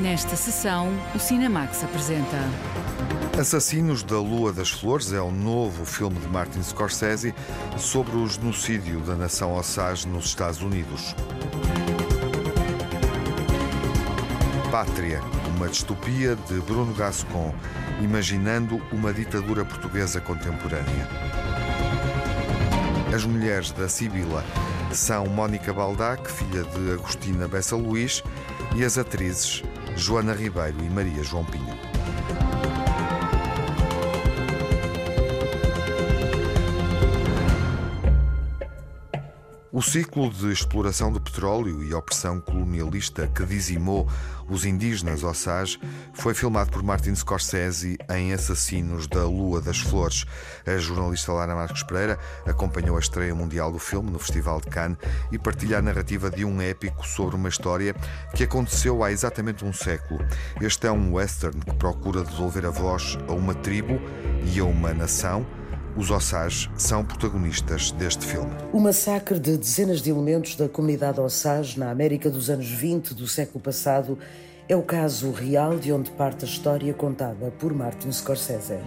Nesta sessão, o Cinemax apresenta. Assassinos da Lua das Flores é o novo filme de Martin Scorsese sobre o genocídio da nação Osage nos Estados Unidos. Pátria, uma distopia de Bruno Gascon, imaginando uma ditadura portuguesa contemporânea. As mulheres da Sibila são Mónica Baldac, filha de Agostina Bessa Luís, e as atrizes Joana Ribeiro e Maria João Pinho. O ciclo de exploração do petróleo e opressão colonialista que dizimou os indígenas Osage foi filmado por Martin Scorsese em Assassinos da Lua das Flores. A jornalista Lara Marques Pereira acompanhou a estreia mundial do filme no Festival de Cannes e partilha a narrativa de um épico sobre uma história que aconteceu há exatamente um século. Este é um western que procura devolver a voz a uma tribo e a uma nação os Osage são protagonistas deste filme. O massacre de dezenas de elementos da comunidade Osage na América dos anos 20 do século passado é o caso real de onde parte a história contada por Martin Scorsese.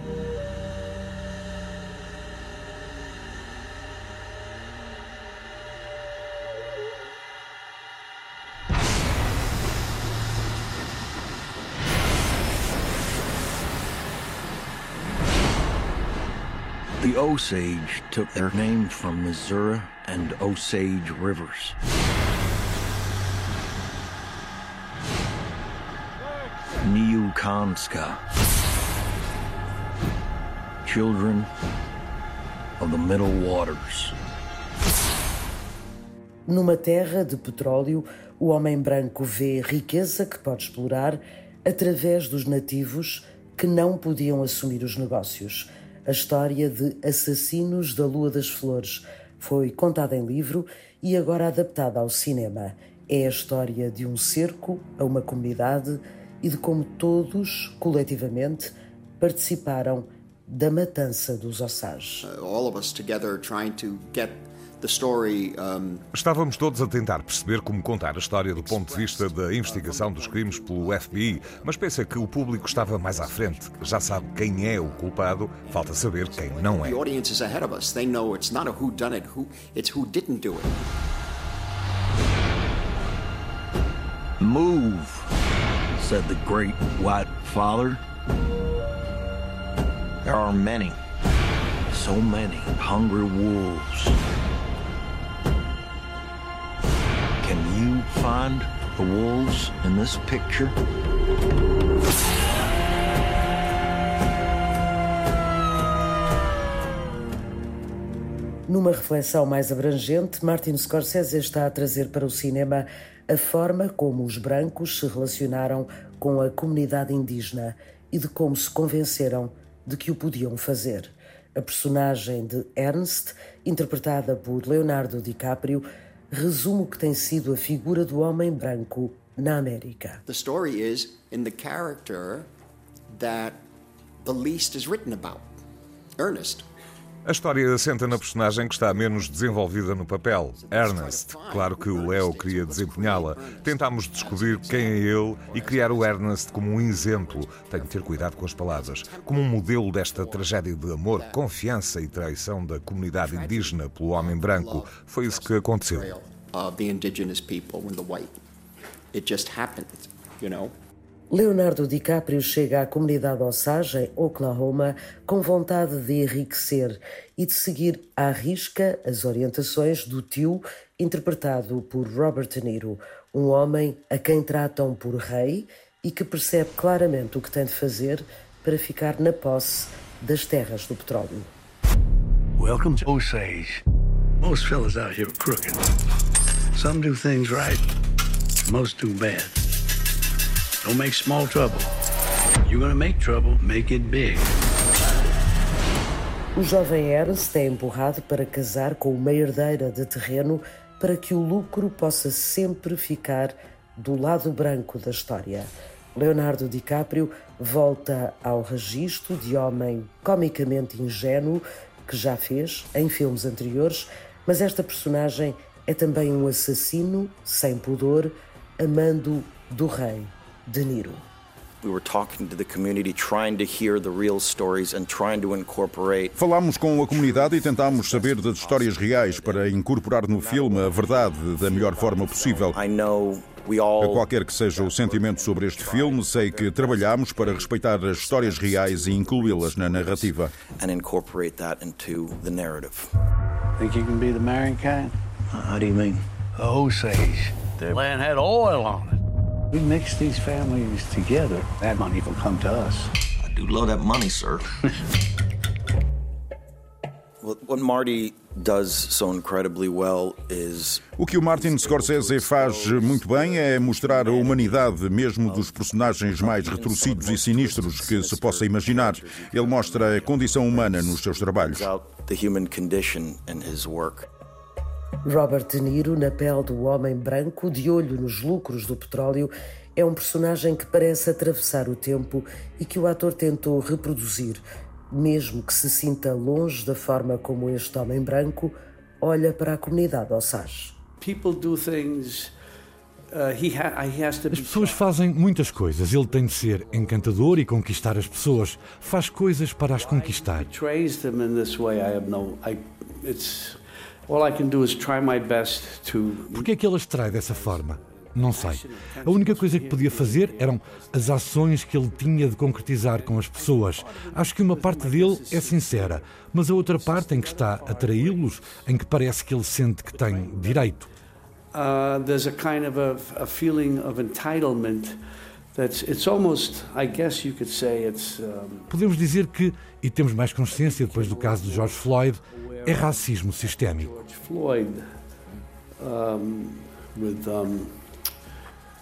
Osage took their name from Missouri and Osage rivers. Niukanska. Children of the Middle Waters. Numa terra de petróleo, o homem branco vê riqueza que pode explorar através dos nativos que não podiam assumir os negócios. A história de Assassinos da Lua das Flores foi contada em livro e agora adaptada ao cinema. É a história de um cerco a uma comunidade e de como todos, coletivamente, participaram da matança dos Osage. all of us together trying to get Estávamos todos a tentar perceber como contar a história do ponto de vista da investigação dos crimes pelo FBI, mas pensa que o público estava mais à frente. Já sabe quem é o culpado, falta saber quem não é. the audience is ahead of us they know it's not a who done it who it's who didn't do it Move, said the great white father. There are many, so many hungry wolves. Can you find the wolves in this picture? Numa reflexão mais abrangente, Martin Scorsese está a trazer para o cinema a forma como os brancos se relacionaram com a comunidade indígena e de como se convenceram de que o podiam fazer. A personagem de Ernst, interpretada por Leonardo DiCaprio, resume o que tem sido a figura do homem branco na América. the story is in the character that the least is written about ernest A história assenta na personagem que está menos desenvolvida no papel, Ernest. Claro que o Leo queria desempenhá-la. Tentámos descobrir quem é ele e criar o Ernest como um exemplo. Tenho que ter cuidado com as palavras. Como um modelo desta tragédia de amor, confiança e traição da comunidade indígena pelo homem branco. Foi isso que aconteceu. it just happened you know Leonardo DiCaprio chega à comunidade Osage, em Oklahoma, com vontade de enriquecer e de seguir à risca as orientações do tio, interpretado por Robert De Niro, um homem a quem tratam por rei e que percebe claramente o que tem de fazer para ficar na posse das terras do petróleo. Welcome to Osage. Most fellas out here are crooked. Some do things right, most do bad. Don't make small trouble. You're gonna make trouble, make it big. O jovem Ernst é empurrado para casar com uma herdeira de terreno para que o lucro possa sempre ficar do lado branco da história. Leonardo DiCaprio volta ao registro de homem comicamente ingênuo que já fez em filmes anteriores, mas esta personagem é também um assassino sem pudor, amando do rei De Niro. We were talking to the community, trying to hear the real stories and trying to incorporate. Falámos com a comunidade e tentámos saber das histórias reais para incorporar no filme a verdade da melhor forma possível. I know we A all qualquer que seja o sentimento sobre este filme, sei que trabalhamos para respeitar as histórias reais e incluí-las na narrativa. and incorporate that into the narrative. Think you can be the marrying kind? How do you mean? The Osage. Their land had oil on it. We mix these families together. That money will come to us. I do love that money, sir. what Marty does so incredibly well is O que o Martin Scorsese faz muito bem é mostrar a humanidade mesmo dos personagens mais retorcidos e sinistros que se possa imaginar. Ele mostra a condição humana nos seus trabalhos. Robert De Niro, na pele do homem branco, de olho nos lucros do petróleo, é um personagem que parece atravessar o tempo e que o ator tentou reproduzir, mesmo que se sinta longe da forma como este homem branco olha para a comunidade Osage. people do things. Uh, to As pessoas fazem muitas coisas. Ele tem de ser encantador e conquistar as pessoas. Faz coisas para as conquistar. Portrays them in this way. I have no. I. It's all I can do is try my best to. Por que é que ele as trai dessa forma? Não sei. A única coisa que podia fazer eram as ações que ele tinha de concretizar com as pessoas. Acho que uma parte dele é sincera, mas a outra parte em que está a traí-los, em que parece que ele sente que tem direito. Uh, there's a kind of a, a feeling of entitlement. That's. It's almost. I guess you could say it's. Podemos dizer que, e temos mais consciência depois do caso de George Floyd, é racismo sistémico. George Floyd with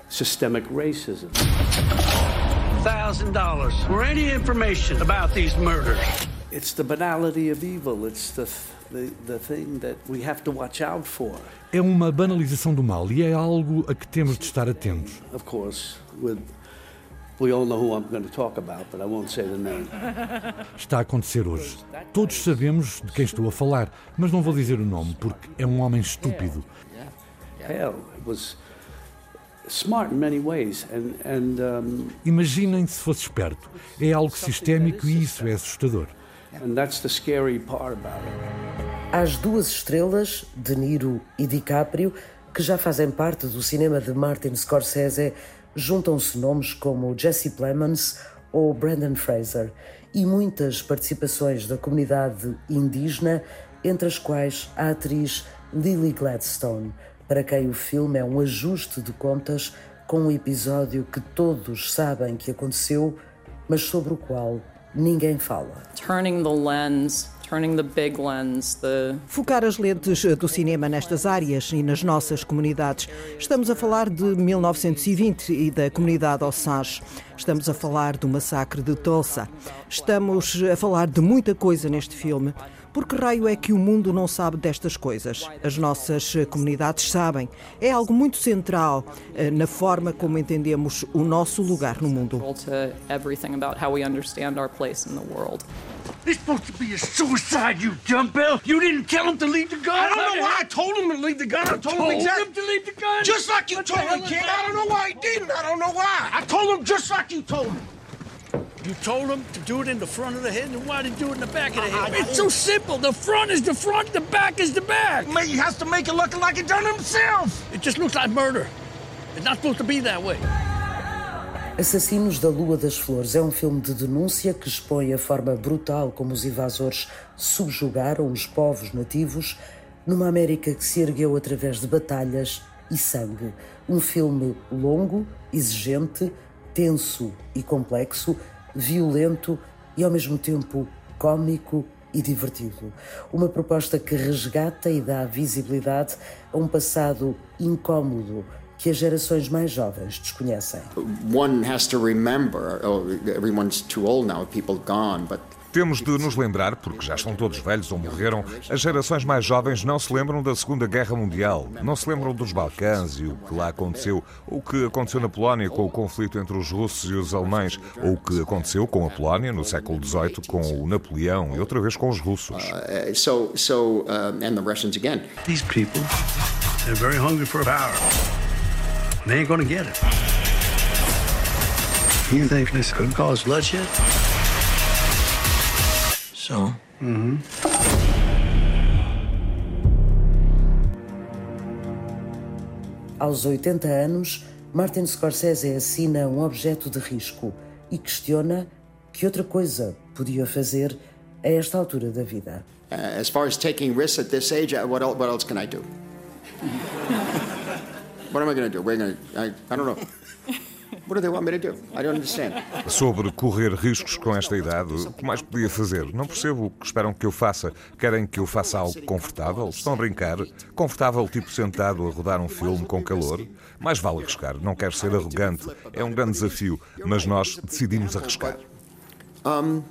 systemic racism. Thousand dollars for any information about these murders. It's the banality of evil. It's the, the, the thing that we have to watch out for. É uma banalização do mal e é algo a que temos de estar atentos. Of course, with Está a acontecer hoje. Todos sabemos de quem estou a falar, mas não vou dizer o nome porque é um homem estúpido. Hell, it was smart in many ways, and and Imaginem se fosse esperto. É algo sistémico e isso é assustador. and that's the scary part about it. Às duas estrelas, De Niro e DiCaprio, que já fazem parte do cinema de Martin Scorsese, juntam-se nomes como Jesse Plemons ou Brandon Fraser e muitas participações da comunidade indígena, entre as quais a atriz Lily Gladstone, para quem o filme é um ajuste de contas com um episódio que todos sabem que aconteceu, mas sobre o qual ninguém fala. turning the lens, Focar as lentes do cinema nestas áreas e nas nossas comunidades. Estamos a falar de 1920 e da comunidade Osage. Estamos a falar do massacre de Tulsa. Estamos a falar de muita coisa neste filme. Por que raio é que o mundo não sabe destas coisas? As nossas comunidades sabem. É algo muito central eh, na forma como entendemos o nosso lugar no mundo. to everything about how we understand our place in the world. It's supposed to be a suicide, you dumbbell. You didn't tell him to leave the gun. I don't know why I told him to leave the gun. I told, him exactly. him to leave the gun. Just like you What told hell me, is kid. that? I don't know why he didn't. I don't know why. I told him just like you told me. You told him to do it in the front of the head, and why did you do it in the back of the head? It's so simple. The front is the front, the back is the back. Man, he has to make it look like he done it himself. It just looks like murder. It's not supposed to be that way. Assassinos da Lua das Flores é um filme de denúncia que expõe a forma brutal como os invasores subjugaram os povos nativos numa América que se ergueu através de batalhas e sangue. Um filme longo, exigente, tenso e complexo, violento e ao mesmo tempo cômico e divertido. Uma proposta que resgata e dá visibilidade a um passado incômodo que as gerações mais jovens desconhecem. One has to remember, oh, everyone's too old now, people gone, but Temos de nos lembrar, porque já estão todos velhos ou morreram, as gerações mais jovens não se lembram da Segunda Guerra Mundial, não se lembram dos Balcãs e o que lá aconteceu, ou o que aconteceu na Polónia com o conflito entre os russos e os alemães, ou o que aconteceu com a Polónia no século XVIII com o Napoleão e outra vez com os russos. uh, so so uh, and the Russians again. These people, they're very hungry for power. They ain't gonna get it. You think this could cause bloodshed? So? Mm-hmm. Aos 80 anos, Martin Scorsese assina um objeto de risco e questiona que outra coisa podia fazer a esta altura da vida. Uh, as far as taking risks at this age, uh, what, el- what else can I do? what am I going to do? We're gonna, I, I don't know. Sobre correr riscos com esta idade, o que mais podia fazer? Não percebo o que esperam que eu faça. Querem que eu faça algo confortável? Estão a brincar? Confortável, tipo sentado a rodar um filme com calor? Mais vale arriscar. Não quero ser arrogante. É um grande desafio, mas nós decidimos arriscar. Um,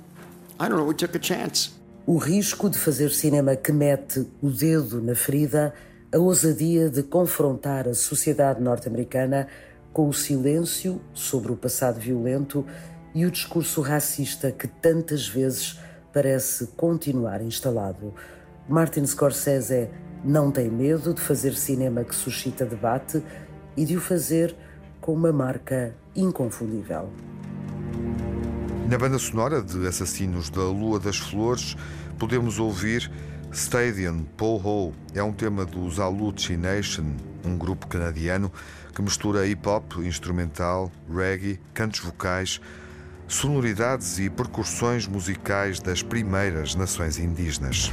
I don't know. We took a chance. O risco de fazer cinema que mete o dedo na ferida, a ousadia de confrontar a sociedade norte-americana com o silêncio sobre o passado violento e o discurso racista que tantas vezes parece continuar instalado. Martin Scorsese não tem medo de fazer cinema que suscita debate e de o fazer com uma marca inconfundível. Na banda sonora de Assassinos da Lua das Flores, podemos ouvir Stadium Paul Ho. É um tema dos Aluchi Nation, um grupo canadiano que mistura hip hop, instrumental, reggae, cantos vocais, sonoridades e percussões musicais das primeiras nações indígenas.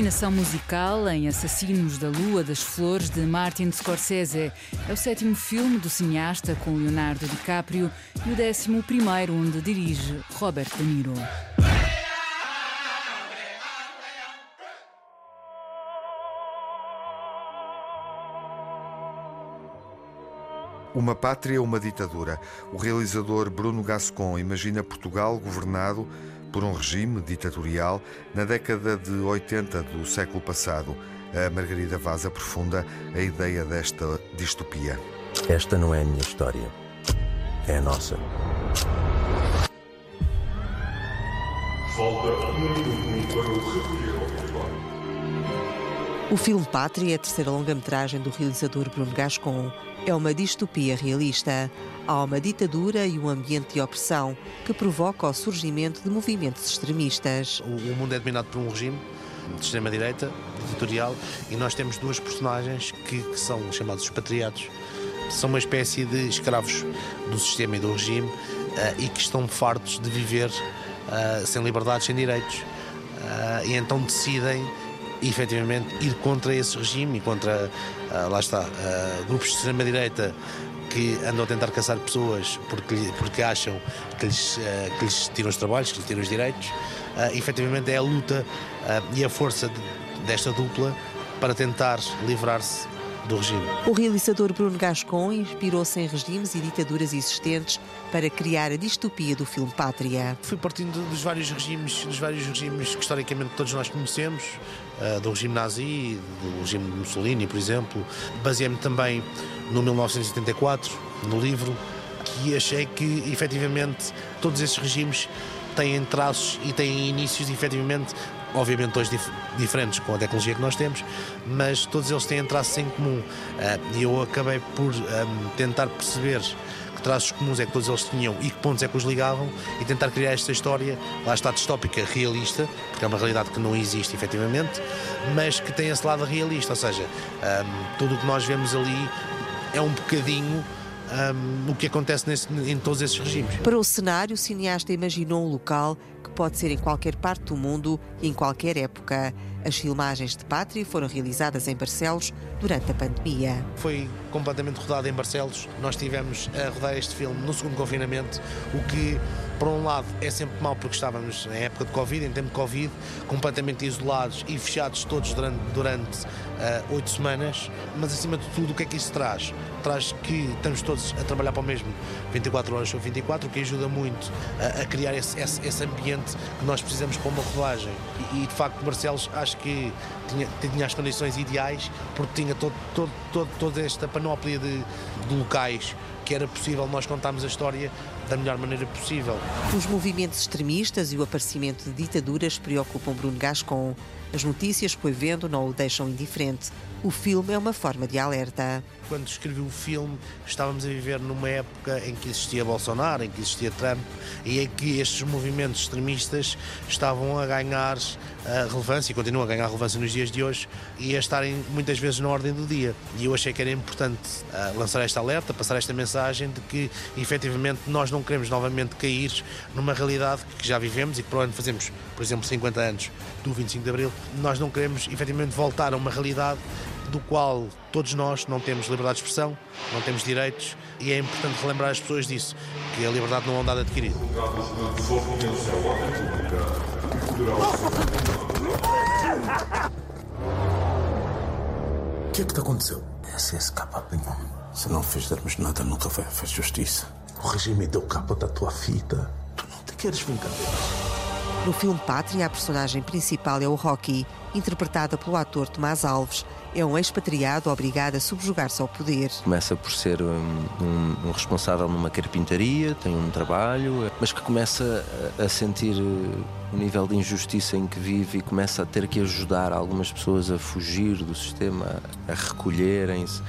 Fascinação musical em Assassinos da Lua das Flores de Martin Scorsese. É o sétimo filme do cineasta com Leonardo DiCaprio e o décimo primeiro onde dirige Robert De Niro. Uma pátria, uma ditadura. O realizador Bruno Gascon imagina Portugal governado por um regime ditatorial na década de 80 do século passado. A Margarida Vaz aprofunda a ideia desta distopia. Esta não é a minha história, é a nossa. Falta um para o recolher o filme Pátria é a terceira longa-metragem do realizador Bruno Gascon. É uma distopia realista. Há uma ditadura e um ambiente de opressão que provoca o surgimento de movimentos extremistas. O, mundo é dominado por um regime de extrema-direita, ditatorial, e nós temos duas personagens que, que são chamados expatriados. São uma espécie de escravos do sistema e do regime uh, e que estão fartos de viver uh, sem liberdades, sem direitos. Uh, e então decidem efetivamente ir contra esse regime e contra, lá está, grupos de extrema-direita que andam a tentar caçar pessoas porque, porque acham que lhes, uh, que lhes tiram os trabalhos, que lhes tiram os direitos. Uh, efetivamente é a luta e a força de, desta dupla para tentar livrar-se do regime. O realizador Bruno Gascon inspirou-se em regimes e ditaduras existentes para criar a distopia do filme Pátria. Fui partindo dos vários regimes, dos vários regimes que historicamente todos nós conhecemos, uh, do regime nazi, do regime de Mussolini, por exemplo. Baseei-me também no 1974, no livro, que achei que efetivamente todos esses regimes têm traços e têm inícios efetivamente obviamente dois dif diferentes com a tecnologia que nós temos, mas todos eles têm traços em comum. Ah, e eu acabei por um, tentar perceber que traços comuns é que todos eles tinham e que pontos é que os ligavam e tentar criar esta história, lá está distópica, realista, porque é uma realidade que não existe efetivamente, mas que tem esse lado realista, ou seja, um, tudo o que nós vemos ali é um bocadinho um, o que acontece nesse, em todos esses regimes. Para o cenário, o cineasta imaginou um local que pode ser em qualquer parte do mundo e em qualquer época. As filmagens de Pátria foram realizadas em Barcelos durante a pandemia. Foi completamente rodado em Barcelos. Nós tivemos a rodar este filme no segundo confinamento, o que, por um lado, é sempre mau porque estávamos em época de Covid, em tempo de Covid, completamente isolados e fechados todos durante, uh, oito semanas. Mas, acima de tudo, o que é que isso traz? Traz que estamos todos a trabalhar para o mesmo 24 horas sobre 24, o que ajuda muito a, a criar esse, esse, esse, ambiente que nós precisamos para uma rodagem. E, e de facto, Barcelos acho que tinha, tinha as condições ideais porque tinha todo, todo, todo, toda esta panóplia de, de locais que era possível nós contarmos a história da melhor maneira possível. Os movimentos extremistas e o aparecimento de ditaduras preocupam Bruno Gascon. As notícias que foi vendo não o deixam indiferente. O filme é uma forma de alerta. Quando escrevi o filme, estávamos a viver numa época em que existia Bolsonaro, em que existia Trump e em que estes movimentos extremistas estavam a ganhar uh, relevância e continuam a ganhar relevância nos dias de hoje e a estarem muitas vezes na ordem do dia. E eu achei que era importante uh, lançar esta alerta, passar esta mensagem de que efetivamente nós não queremos novamente cair numa realidade que já vivemos e que para o ano fazemos, por exemplo, 50 anos do 25 de Abril. Nós não queremos efetivamente voltar a uma realidade do qual todos nós não temos liberdade de expressão, não temos direitos e é importante relembrar as pessoas disso, que a liberdade não é um dado adquirido. O que é que te aconteceu? Essa é escapa, Pinhão. Se não fizermos nada, nunca vai haver justiça. O regime deu capa da tua fita. Tu não te queres vingadeiras. No filme Pátria, a personagem principal é o Rocky, interpretada pelo ator Tomás Alves. É um expatriado obrigado a subjugar-se ao poder. Começa por ser um, um, responsável numa carpintaria, tem um trabalho, mas que começa a, a sentir uh, o nível de injustiça em que vive e começa a ter que ajudar algumas pessoas a fugir do sistema, a recolherem-se.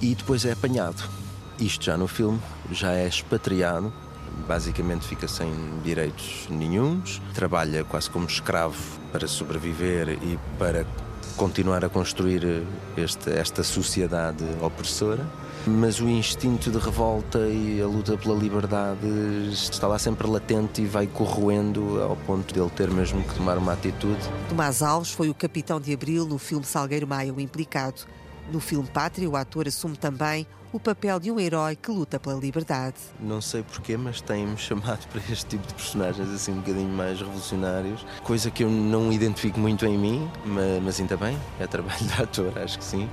E depois é apanhado. Isto já no filme, já é expatriado basicamente fica sem direitos nenhums, trabalha quase como escravo para sobreviver e para continuar a construir este, esta sociedade opressora. Mas o instinto de revolta e a luta pela liberdade está lá sempre latente e vai corroendo ao ponto de ele ter mesmo que tomar uma atitude. Tomás Alves foi o capitão de Abril no filme Salgueiro Maio implicado. No filme Pátria, o ator assume também o papel de um herói que luta pela liberdade. Não sei porquê, mas tem-me chamado para este tipo de personagens assim um bocadinho mais revolucionários, coisa que eu não identifico muito em mim, mas, mas ainda bem, é trabalho de ator, acho que sim.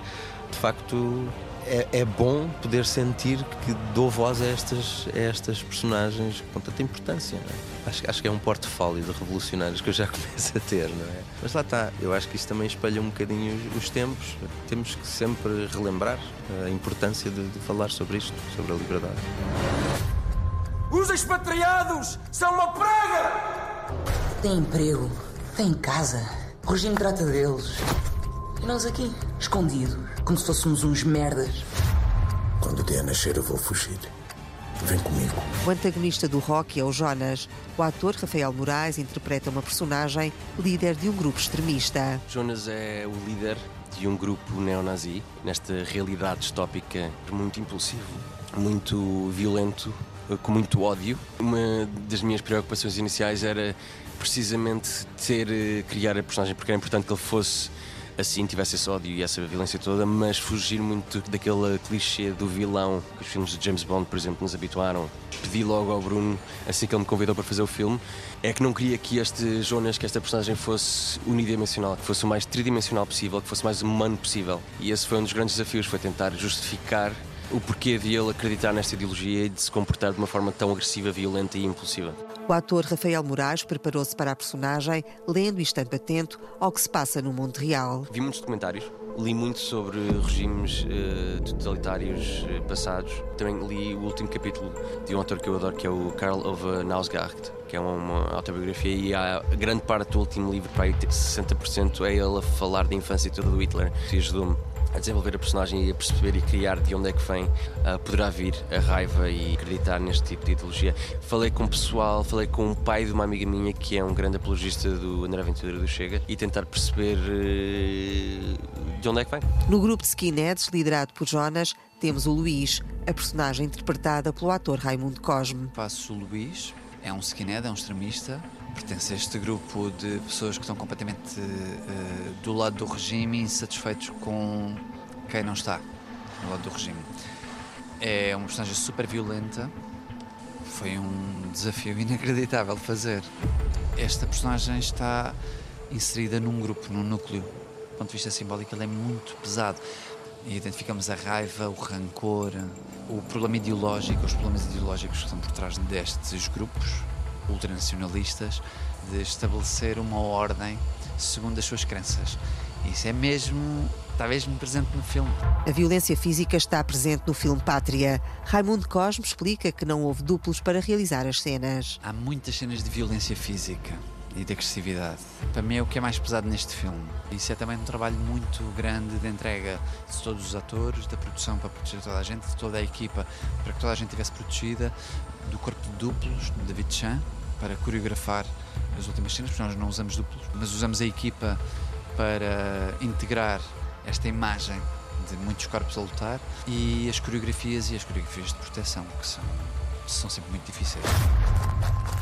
De facto, é, é, bom poder sentir que dou voz a estas, a estas personagens com tanta importância. É? Acho, acho que é um portfólio de revolucionários que eu já começo a ter, não é? Mas lá está, eu acho que isso também espelha um bocadinho os, os tempos. Temos que sempre relembrar a importância de, de falar sobre isto, sobre a liberdade. Os expatriados são uma praga! Tem emprego, tem casa, o regime trata deles. E nós aqui, escondidos, como se fôssemos uns merdas. Quando der a nascer, eu vou fugir. Vem comigo. O antagonista do rock é o Jonas. O ator Rafael Moraes interpreta uma personagem líder de um grupo extremista. Jonas é o líder de um grupo neonazi, nesta realidade distópica muito impulsivo, muito violento, com muito ódio. Uma das minhas preocupações iniciais era precisamente ter, eh, criar a personagem, porque era importante que ele fosse assim tivesse esse ódio e essa violência toda, mas fugir muito daquele clichê do vilão que os filmes de James Bond, por exemplo, nos habituaram. Pedi logo ao Bruno, assim que ele me convidou para fazer o filme, é que não queria que este Jonas, que esta personagem fosse unidimensional, que fosse o mais tridimensional possível, que fosse o mais humano possível. E esse foi um dos grandes desafios, foi tentar justificar o porquê de ele acreditar nesta ideologia e de se comportar de uma forma tão agressiva, violenta e impulsiva. O ator Rafael Moraes preparou-se para a personagem, lendo e estando atento ao que se passa no mundo real. Vi muitos documentários, li muito sobre regimes uh, totalitários uh, passados. Também li o último capítulo de um autor que eu adoro, que é o Karl Ove Nausgaard, que é uma, autobiografia, e a grande parte do último livro, para aí 60%, é ele a falar da infância toda do Hitler. E ajudou-me a desenvolver a personagem e a perceber e criar de onde é que vem, uh, poderá vir a raiva e acreditar neste tipo de ideologia. Falei com o pessoal, falei com o pai de uma amiga minha que é um grande apologista do André Ventura do Chega e tentar perceber uh, de onde é que vem. No grupo de skinheads, liderado por Jonas, temos o Luís, a personagem interpretada pelo ator Raimundo Cosme. Faço o Luís, é um skinhead, é um extremista, pertence a este grupo de pessoas que estão completamente uh, do lado do regime, insatisfeitos com quem não está do lado do regime. É uma personagem super violenta, foi um desafio inacreditável fazer. Esta personagem está inserida num grupo, num núcleo. Do ponto de vista simbólico, ele é muito pesado. E identificamos a raiva, o rancor, o problema ideológico, os problemas ideológicos que estão por trás destes grupos ultranacionalistas de estabelecer uma ordem segundo as suas crenças. Isso é mesmo, está mesmo presente no filme. A violência física está presente no filme Pátria. Raimundo Cosme explica que não houve duplos para realizar as cenas. Há muitas cenas de violência física e de agressividade. Para mim é o que é mais pesado neste filme. Isso é também um trabalho muito grande de entrega de todos os atores, da produção para proteger toda a gente, de toda a equipa, para que toda a gente estivesse protegida, do corpo de duplos, de David Chan, para coreografar as últimas cenas, porque nós não usamos duplos, mas usamos a equipa para integrar esta imagem de muitos corpos a lutar e as coreografias e as coreografias de proteção, que são, são sempre muito difíceis.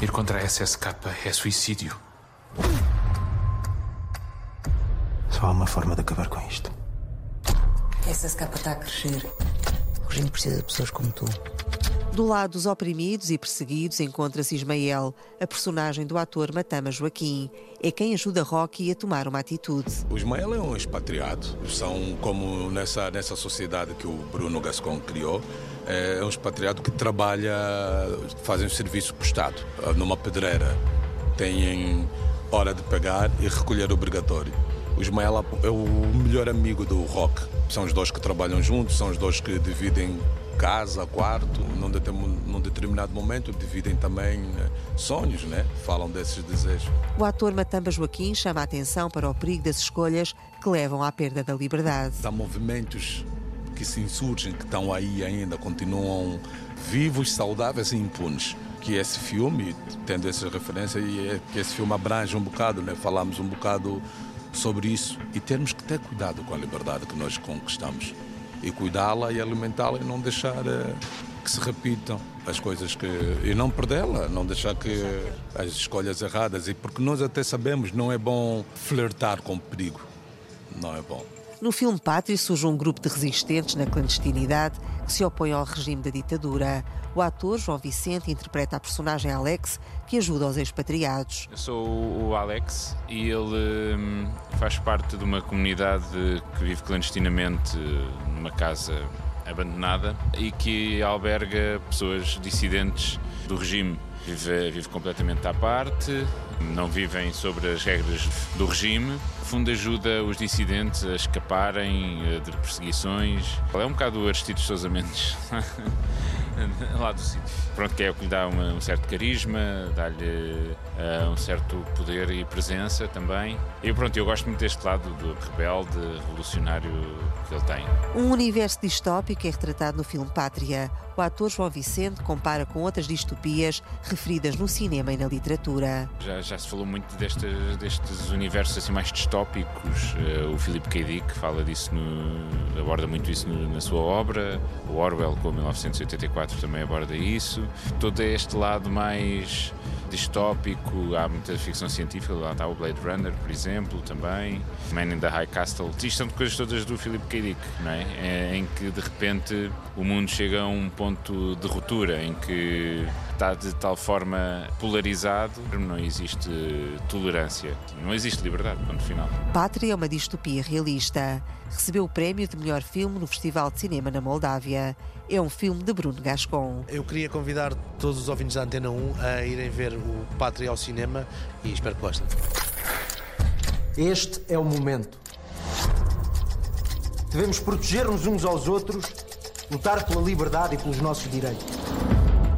Ir contra a SSK é suicídio. Só há uma forma de acabar com isto. A SSK está a crescer. O regime precisa de pessoas como tu. Do lado dos oprimidos e perseguidos encontra-se Ismael, a personagem do ator Matama Joaquim. É quem ajuda Rocky a tomar uma atitude. O Ismael é um expatriado. São como nessa, nessa sociedade que o Bruno Gascon criou. É um expatriado que trabalha, fazem um serviço prestado numa pedreira. Têm hora de pegar e recolher obrigatório. O Ismael é o melhor amigo do Rock. São os dois que trabalham juntos, são os dois que dividem casa, quarto, num, num determinado momento dividem também né, sonhos, né? falam desses desejos. O ator Matamba Joaquim chama a atenção para o perigo das escolhas que levam à perda da liberdade. Há movimentos que se insurgem, que estão aí ainda, continuam vivos, saudáveis e impunes. Que esse filme, tendo essa referência, e é que esse filme abrange um bocado, né? falamos um bocado sobre isso e temos que ter cuidado com a liberdade que nós conquistamos e cuidá-la e alimentá-la e não deixar uh, que se repitam as coisas que e não perdê-la, não deixar que as escolhas erradas e porque nós até sabemos não é bom flertar com o perigo, não é bom. No filme Pátria surge um grupo de resistentes na clandestinidade que se opõe ao regime da ditadura. O ator João Vicente interpreta a personagem Alex, que ajuda os expatriados. Eu sou o Alex e ele hum, faz parte de uma comunidade que vive clandestinamente numa casa abandonada e que alberga pessoas dissidentes do regime. Vive, vive completamente à parte, não vivem sobre as regras do regime. No fundo, ajuda os dissidentes a escaparem eh, de perseguições. É um bocado o Aristides Sousa Mendes lá do sítio. Pronto, que é o que lhe dá uma, um certo carisma, dá-lhe uh, um certo poder e presença também. E pronto, eu gosto muito deste lado do rebelde, revolucionário que ele tem. Um universo distópico é retratado no filme Pátria. O ator João Vicente compara com outras distopias referidas no cinema e na literatura. Já, já se falou muito destes, destes universos assim mais distópicos. Uh, o Philip K. Dick fala disso, no, aborda muito isso no, na sua obra. O Orwell, com 1984, também aborda isso. Todo este lado mais distópico, há muita ficção científica, lá está o Blade Runner, por exemplo, também, Man in the High Castle. Isto são coisas todas do Philip K. Dick, não é? é? Em que de repente o mundo chega a um ponto de ruptura, em que está de tal forma polarizado, não existe tolerância, não existe liberdade, ponto final. Pátria é uma distopia realista. Recebeu o prémio de melhor filme no Festival de Cinema na Moldávia é um filme de Bruno Gascon. Eu queria convidar todos os ouvintes da Antena 1 a irem ver o Pátria ao cinema e espero que gostem. Este é o momento. Devemos proteger-nos uns aos outros, lutar pela liberdade e pelos nossos direitos.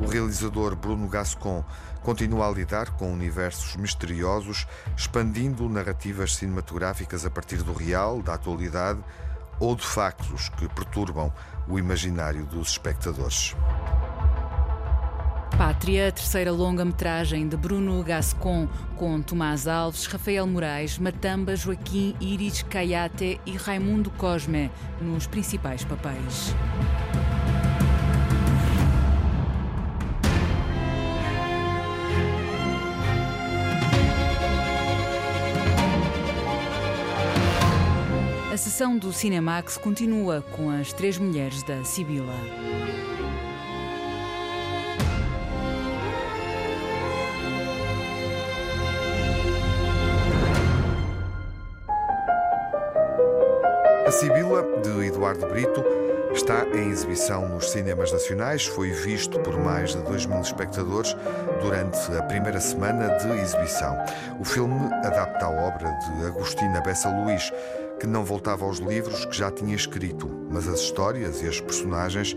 O realizador Bruno Gascon continua a lidar com universos misteriosos, expandindo narrativas cinematográficas a partir do real, da atualidade ou de factos que perturbam o imaginário dos espectadores. Pátria, a terceira longa-metragem de Bruno Gascon, com Tomás Alves, Rafael Moraes, Matamba, Joaquim, Iris Caiate e Raimundo Cosme, nos principais papéis. Sessão do Cinemax continua com as três mulheres da Sibila. A Sibila, de Eduardo Brito, está em exibição nos cinemas nacionais. Foi visto por mais de 2 mil espectadores durante a primeira semana de exibição. O filme adapta a obra de Agostina Bessa Luís, que não voltava aos livros que já tinha escrito, mas as histórias e as personagens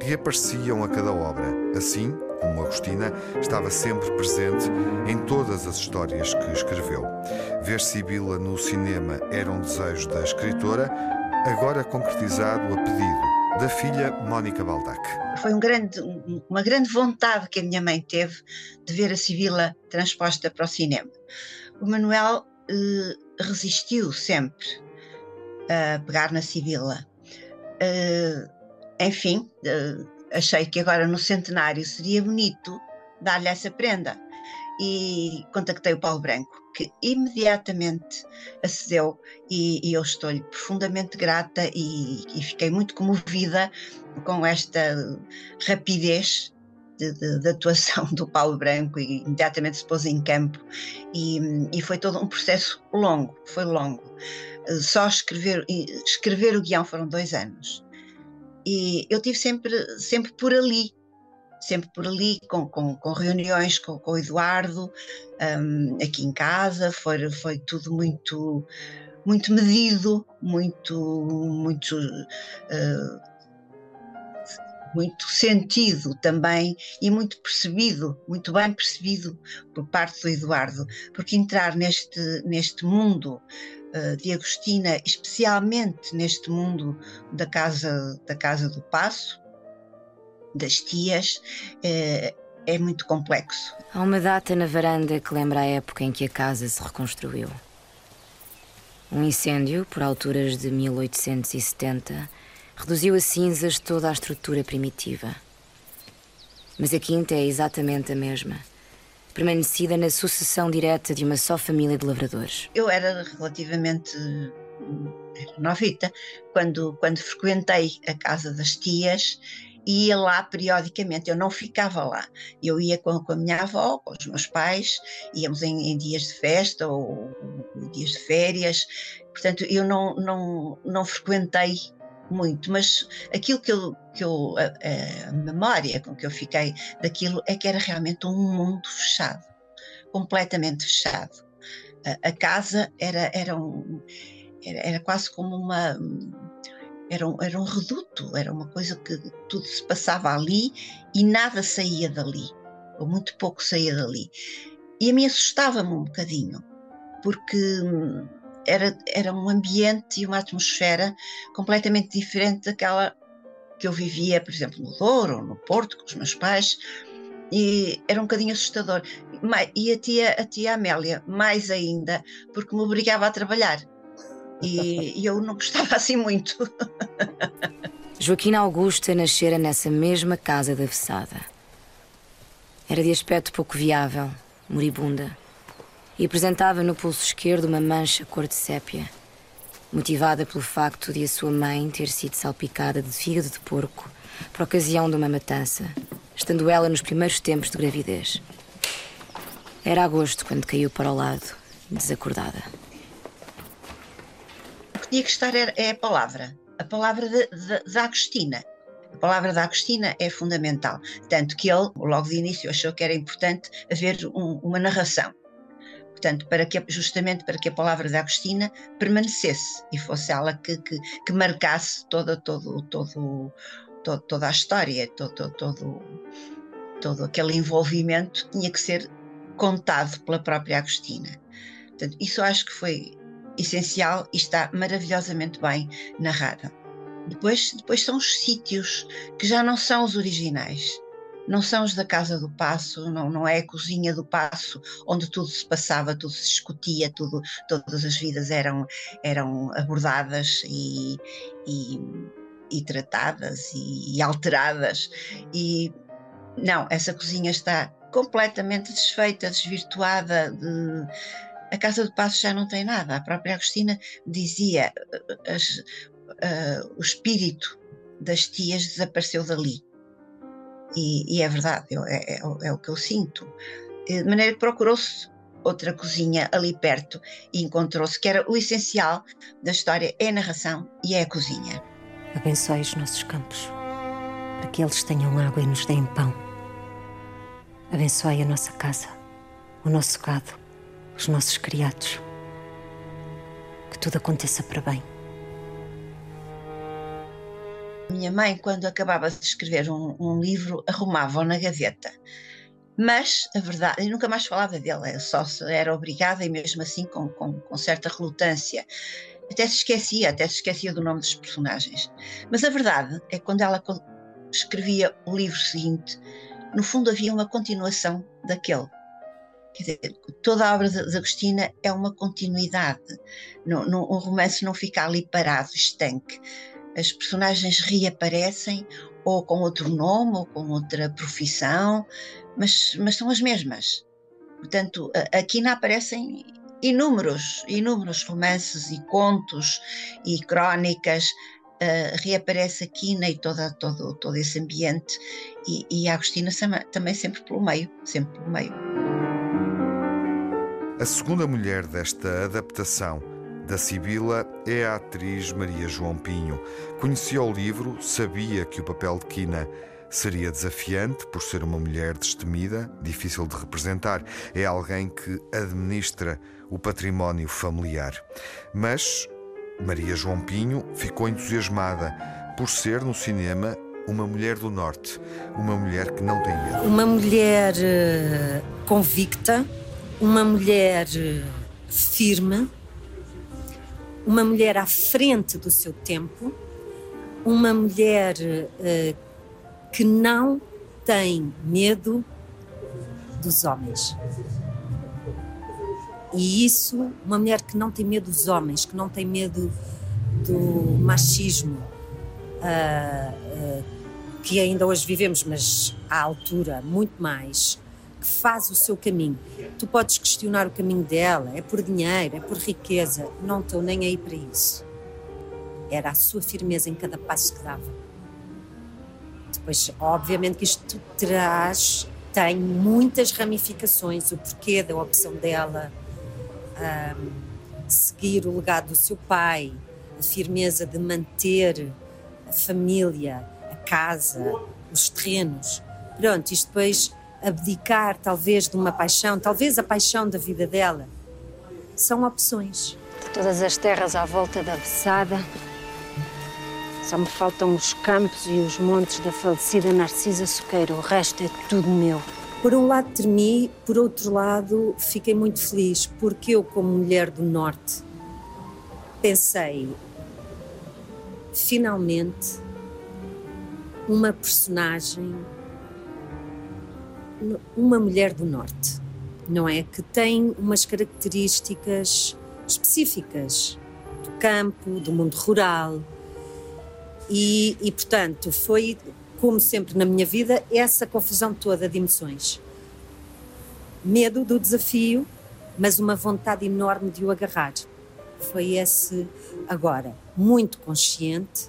reapareciam a cada obra. Assim, como Agostina, estava sempre presente em todas as histórias que escreveu. Ver Sibila no cinema era um desejo da escritora, agora concretizado a pedido da filha Mónica Baldac. Foi um grande, uma grande vontade que a minha mãe teve de ver a Sibila transposta para o cinema. O Manuel eh, resistiu sempre a pegar na Sibila. Uh, enfim, uh, achei que agora no centenário seria bonito dar-lhe essa prenda. E contactei o Paulo Branco, que imediatamente acedeu, e, e eu estou-lhe profundamente grata e, e, fiquei muito comovida com esta rapidez de, de, de, atuação do Paulo Branco e imediatamente se pôs em campo e, e foi todo um processo longo, foi longo só escrever, escrever o guião foram dois anos. E eu tive sempre, sempre por ali, sempre por ali, com, com, com reuniões com, com, o Eduardo, um, aqui em casa, foi, foi tudo muito, muito medido, muito, muito, uh, muito sentido também e muito percebido, muito bem percebido por parte do Eduardo, porque entrar neste, neste mundo de Agostina, especialmente neste mundo da casa, da casa do Passo, das tias, é, é muito complexo. Há uma data na varanda que lembra a época em que a casa se reconstruiu. Um incêndio, por alturas de 1870, reduziu a cinzas toda a estrutura primitiva. Mas a quinta é exatamente a mesma permanecida na sucessão direta de uma só família de lavradores. Eu era relativamente era novita quando, quando frequentei a casa das tias ia lá periodicamente, eu não ficava lá. Eu ia com, com a minha avó, com os meus pais, íamos em, em dias de festa ou, ou, dias de férias. Portanto, eu não, não, não frequentei muito, mas aquilo que eu, que eu a, a, memória com que eu fiquei daquilo é que era realmente um mundo fechado, completamente fechado. A, a casa era, era, um, era, era quase como uma era um, era um reduto, era uma coisa que tudo se passava ali e nada saía dali, ou muito pouco saía dali. E a mim assustava-me um bocadinho, porque hum, era, era um ambiente e uma atmosfera completamente diferente daquela que eu vivia, por exemplo, no Douro ou no Porto, com os meus pais, e era um bocadinho assustador. E a tia, a tia Amélia, mais ainda, porque me obrigava a trabalhar. E, e eu não gostava assim muito. Joaquina Augusta nascera nessa mesma casa da Vessada. Era de aspecto pouco viável, moribunda e apresentava no pulso esquerdo uma mancha cor de sépia, motivada pelo facto de a sua mãe ter sido salpicada de fígado de porco por ocasião de uma matança, estando ela nos primeiros tempos de gravidez. Era agosto quando caiu para o lado, desacordada. O que tinha que estar é a palavra, a palavra da Agostina. A palavra da Agostina é fundamental, tanto que ele, logo de início, achou que era importante haver um, uma narração portanto, para que, justamente para que a palavra da Agostina permanecesse e fosse ela que, que, que marcasse toda, todo, todo, todo, toda a história, todo, todo, todo aquele envolvimento tinha que ser contado pela própria Agostina. Portanto, isso acho que foi essencial e está maravilhosamente bem narrada. Depois, depois são os sítios que já não são os originais não são os da Casa do Passo, não, não é a cozinha do Passo, onde tudo se passava, tudo se discutia, tudo, todas as vidas eram, eram abordadas e, e, e tratadas e, e alteradas. E não, essa cozinha está completamente desfeita, desvirtuada. De... A Casa do Passo já não tem nada. A própria Agostina dizia: as, uh, o espírito das tias desapareceu dali. E, e é verdade, é, é, é, o que eu sinto. De maneira que procurou-se outra cozinha ali perto e encontrou-se que era o essencial da história é a narração e é a cozinha. Abençoe os nossos campos, para que eles tenham água e nos deem pão. Abençoe a nossa casa, o nosso gado, os nossos criados. Que tudo aconteça para bem. Minha mãe, quando acabava de escrever um, um livro, arrumava-o na gaveta. Mas, a verdade, eu nunca mais falava dele, eu só era obrigada e mesmo assim com, com, com certa relutância. Até se esquecia, até se esquecia do nome dos personagens. Mas a verdade é que quando ela escrevia o livro seguinte, no fundo havia uma continuação daquele. Quer dizer, toda a obra de Agostina é uma continuidade. Um romance não fica ali parado, estanque as personagens reaparecem ou com outro nome ou com outra profissão, mas, mas são as mesmas. Portanto, aqui não aparecem inúmeros, inúmeros romances e contos e crónicas. Uh, reaparece aqui e toda, todo, todo esse ambiente e, e a Agostina também sempre pelo meio, sempre pelo meio. A segunda mulher desta adaptação da Sibila é a atriz Maria João Pinho. Conhecia o livro, sabia que o papel de Quina seria desafiante por ser uma mulher destemida, difícil de representar. É alguém que administra o património familiar. Mas Maria João Pinho ficou entusiasmada por ser no cinema uma mulher do Norte, uma mulher que não tem medo. Uma mulher uh, convicta, uma mulher uh, firme, uma mulher à frente do seu tempo, uma mulher uh, que não tem medo dos homens. E isso, uma mulher que não tem medo dos homens, que não tem medo do machismo, uh, uh, que ainda hoje vivemos, mas à altura muito mais que faz o seu caminho. Tu podes questionar o caminho dela, é por dinheiro, é por riqueza. Não estou nem aí para isso. Era a sua firmeza em cada passo que dava. Depois, obviamente, que isto traz, tem muitas ramificações, o porquê da opção dela um, seguir o legado do seu pai, a firmeza de manter a família, a casa, os terrenos. Pronto, isto depois abdicar talvez de uma paixão, talvez a paixão da vida dela, são opções. De todas as terras à volta da Bessada, só me faltam os campos e os montes da falecida Narcisa Soqueira. O resto é tudo meu. Por um lado tremi, por outro lado fiquei muito feliz, porque eu, como mulher do Norte, pensei, finalmente, uma personagem, uma mulher do Norte, não é? Que tem umas características específicas do campo, do mundo rural, e, e, portanto, foi, como sempre na minha vida, essa confusão toda de emoções. Medo do desafio, mas uma vontade enorme de o agarrar. Foi esse, agora, muito consciente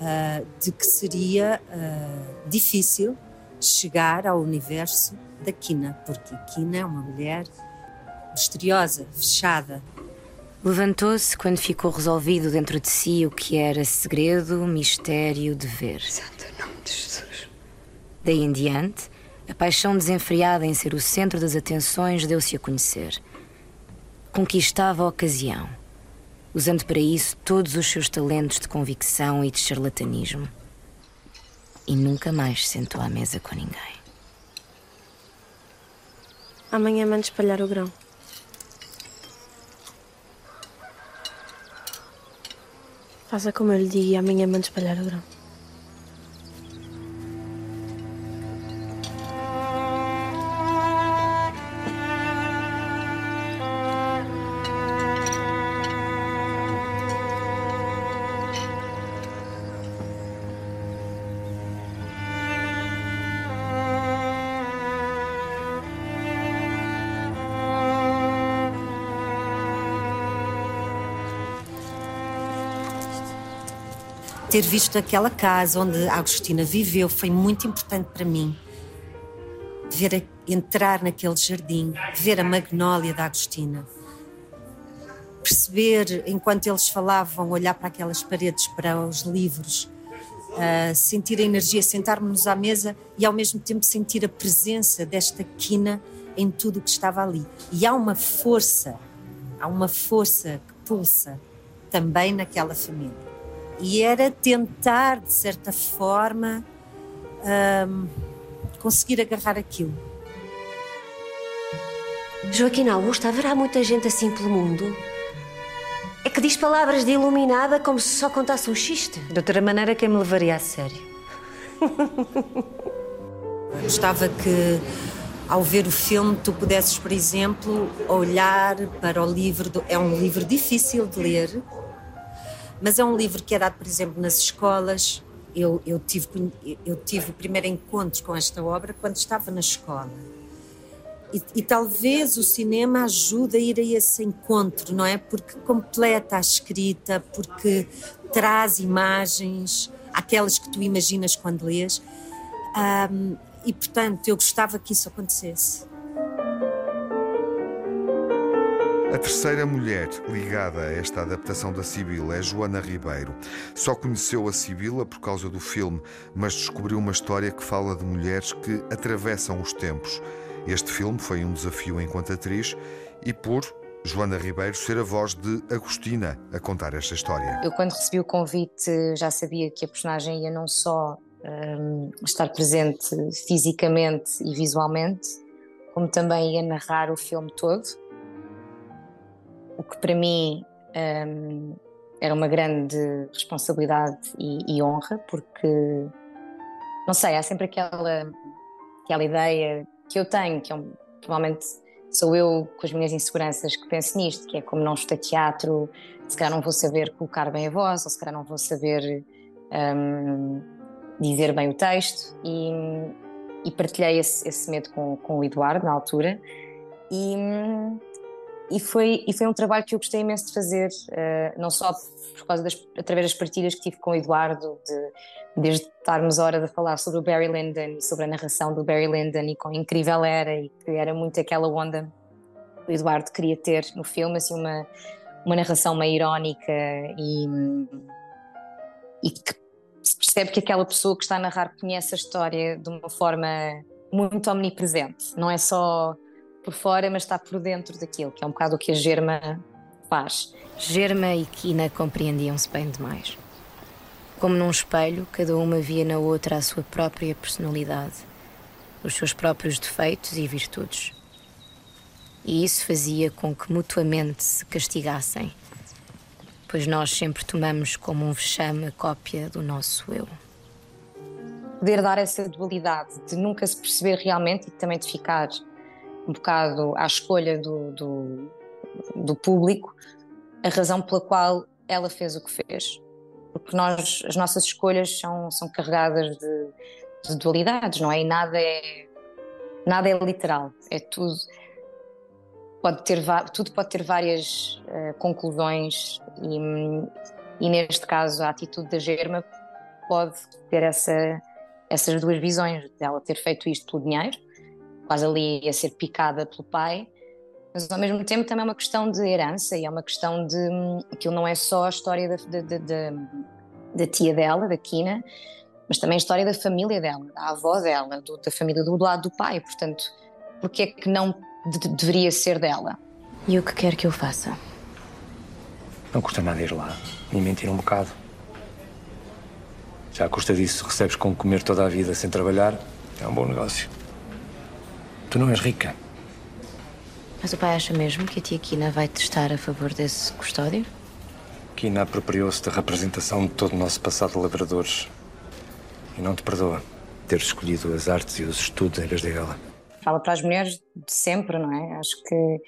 uh, de que seria uh, difícil chegar ao universo da Kina, porque Kina é uma mulher misteriosa, fechada, Levantou-se quando ficou resolvido dentro de si o que era segredo, mistério, dever. Santo nome de Jesus. Daí em diante, a paixão desenfreada em ser o centro das atenções deu-se a conhecer. Conquistava a ocasião, usando para isso todos os seus talentos de convicção e de charlatanismo. E nunca mais sentou à mesa com ninguém. Amanhã manda espalhar o grão. Faça como eu lhe digo e amanhã manda espalhar o grão. Ter visto aquela casa onde a Agostina viveu foi muito importante para mim. Ver entrar naquele jardim, ver a magnólia da Agostina. Perceber, enquanto eles falavam, olhar para aquelas paredes, para os livros, uh, sentir a energia, sentarmos-nos à mesa e ao mesmo tempo sentir a presença desta quina em tudo o que estava ali. E há uma força, há uma força que pulsa também naquela família e era tentar, de certa forma, um, conseguir agarrar aquilo. Joaquim Augusto, haverá muita gente assim pelo mundo? É que diz palavras de iluminada como se só contasse um xiste. De outra maneira, quem me levaria a sério? Gostava que, ao ver o filme, tu pudesses, por exemplo, olhar para o livro. Do... É um livro difícil de ler, mas é um livro que é dado, por exemplo, nas escolas. Eu, eu, tive, eu tive o primeiro encontro com esta obra quando estava na escola. E, e, talvez o cinema ajude a ir a esse encontro, não é? Porque completa a escrita, porque traz imagens, aquelas que tu imaginas quando lês. Um, e portanto, eu gostava que isso acontecesse. A terceira mulher ligada a esta adaptação da Sibila é Joana Ribeiro. Só conheceu a Sibila por causa do filme, mas descobriu uma história que fala de mulheres que atravessam os tempos. Este filme foi um desafio enquanto atriz e por Joana Ribeiro ser a voz de Agostina a contar esta história. Eu, quando recebi o convite, já sabia que a personagem ia não só um, estar presente fisicamente e visualmente, como também ia narrar o filme todo o que para mim um, era uma grande responsabilidade e, e, honra, porque, não sei, há sempre aquela, aquela ideia que eu tenho, que eu, provavelmente sou eu com as minhas inseguranças que penso nisto, que é como não estou teatro, se calhar não vou saber colocar bem a voz, ou se calhar não vou saber um, dizer bem o texto, e, e partilhei esse, esse medo com, com o Eduardo na altura. E, e foi, e foi um trabalho que eu gostei imenso de fazer, uh, não só por causa das, através das partilhas que tive com o Eduardo, de, desde estarmos hora de falar sobre o Barry Lyndon, sobre a narração do Barry Lyndon e quão incrível era, e que era muito aquela onda que o Eduardo queria ter no filme, assim, uma, uma narração meio irónica e, e que se percebe que aquela pessoa que está a narrar conhece a história de uma forma muito omnipresente. Não é só por fora, mas está por dentro daquilo, que é um bocado o que a Germa faz. Germa e Kina compreendiam-se bem demais. Como num espelho, cada uma via na outra a sua própria personalidade, os seus próprios defeitos e virtudes. E isso fazia com que mutuamente se castigassem, pois nós sempre tomamos como um vexame a cópia do nosso eu. Poder dar essa dualidade de nunca se perceber realmente e também de ficar um bocado à escolha do, do, do público a razão pela qual ela fez o que fez. Porque nós, as nossas escolhas são, são carregadas de, de dualidades, não é? E nada é, nada é literal, é tudo pode ter tudo pode ter várias uh, conclusões e, e, neste caso a atitude da Germa pode ter essa, essas duas visões dela ter feito isto pelo dinheiro quase ali a ser picada pelo pai mas ao mesmo tempo também é uma questão de herança e é uma questão de aquilo não é só a história da, da, da, da tia dela, da Kina mas também a história da família dela, da avó dela, do, da família do lado do pai portanto, porque é que não de deveria ser dela. E o que quer que eu faça? Não custa nada ir lá e mentir um bocado. Já à custa disso, recebes com comer toda a vida sem trabalhar, é um bom negócio. Tu não és rica. Mas o pai acha mesmo que a tia Kina vai testar a favor desse custódio? Kina apropriou-se da representação de todo o nosso passado de lavradores. E não te perdoa ter escolhido as artes e os estudos em vez dela fala para as mulheres de sempre, não é? Acho que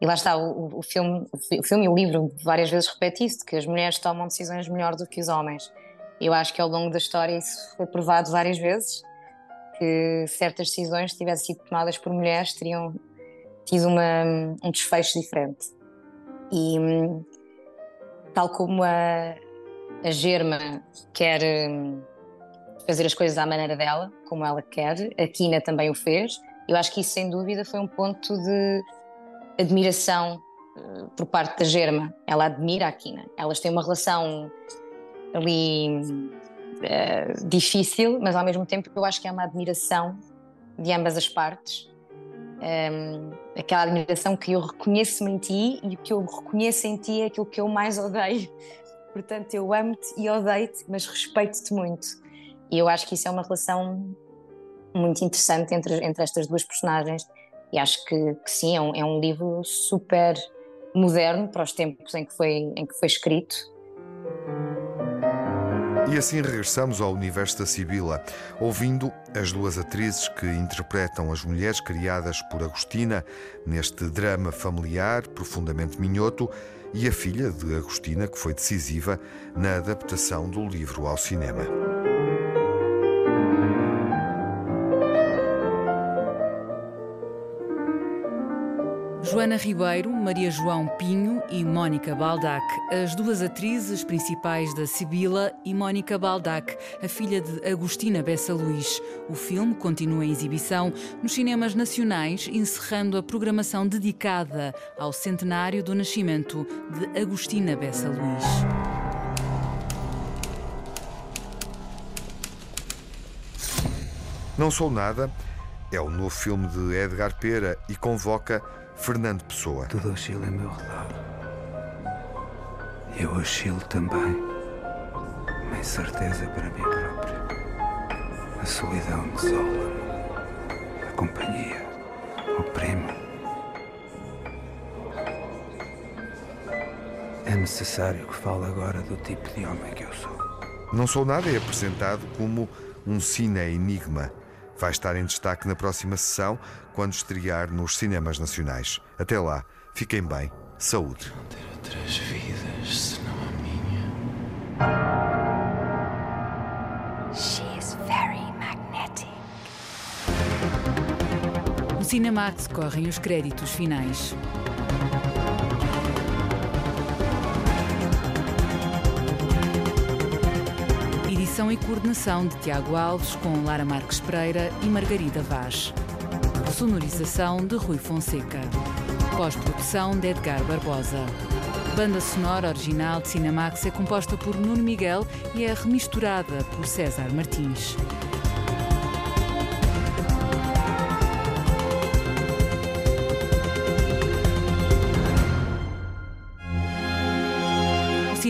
e lá está, o, o, filme, o filme e o livro várias vezes repete isso, que as mulheres tomam decisões melhor do que os homens. Eu acho que ao longo da história isso foi provado várias vezes, que certas decisões, se tivessem sido tomadas por mulheres, teriam tido uma, um desfecho diferente. E tal como a, a Germa quer hum, fazer as coisas à maneira dela, como ela quer, a Kina também o fez, eu acho que isso, sem dúvida, foi um ponto de admiração uh, por parte da Germa. Ela admira a Kina. Elas têm uma relação ali uh, difícil, mas ao mesmo tempo eu acho que é uma admiração de ambas as partes. Um, ehm, aquela admiração que eu reconheço-me em ti e o que eu reconheço em ti é aquilo que eu mais odeio. Portanto, eu amo-te e odeio-te, mas respeito-te muito. E eu acho que isso é uma relação muito interessante entre, entre estas duas personagens. E acho que, que sim, é um, é um livro super moderno para os tempos em que foi, em que foi escrito. E assim regressamos ao universo da Sibila, ouvindo as duas atrizes que interpretam as mulheres criadas por Agostina neste drama familiar profundamente minhoto e a filha de Agostina, que foi decisiva na adaptação do livro ao cinema. Joana Ribeiro, Maria João Pinho e Mónica Baldac, as duas atrizes principais da Sibila e Mónica Baldac, a filha de Agostina Bessa Luís. O filme continua em exibição nos cinemas nacionais, encerrando a programação dedicada ao centenário do nascimento de Agostina Bessa Luís. Não Sou Nada é o novo filme de Edgar Pera e convoca Fernando Pessoa. Tudo oscila em meu redor. Eu oscilo também. Uma incerteza para mim própria. A solidão desola-me. A companhia oprime. É necessário que fale agora do tipo de homem que eu sou. Não Sou Nada é apresentado como um cine-enigma vai estar em destaque na próxima sessão, quando estrear nos cinemas nacionais. Até lá, fiquem bem. Saúde. Não ter outras vidas senão a minha. She is very magnetic. No Cinemax correm os créditos finais. Edição e coordenação de Tiago Alves com Lara Marques Pereira e Margarida Vaz. Sonorização de Rui Fonseca. Pós-produção de Edgar Barbosa. banda sonora original de Cinemax é composta por Nuno Miguel e é remisturada por César Martins.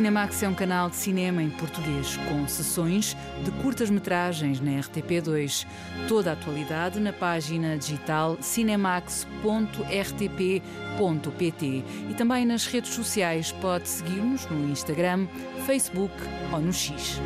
Cinemax é um canal de cinema em português, com sessões de curtas-metragens na RTP2. Toda a atualidade na página digital cinemax.rtp.pt e também nas redes sociais. Pode seguir-nos no Instagram, Facebook ou no X.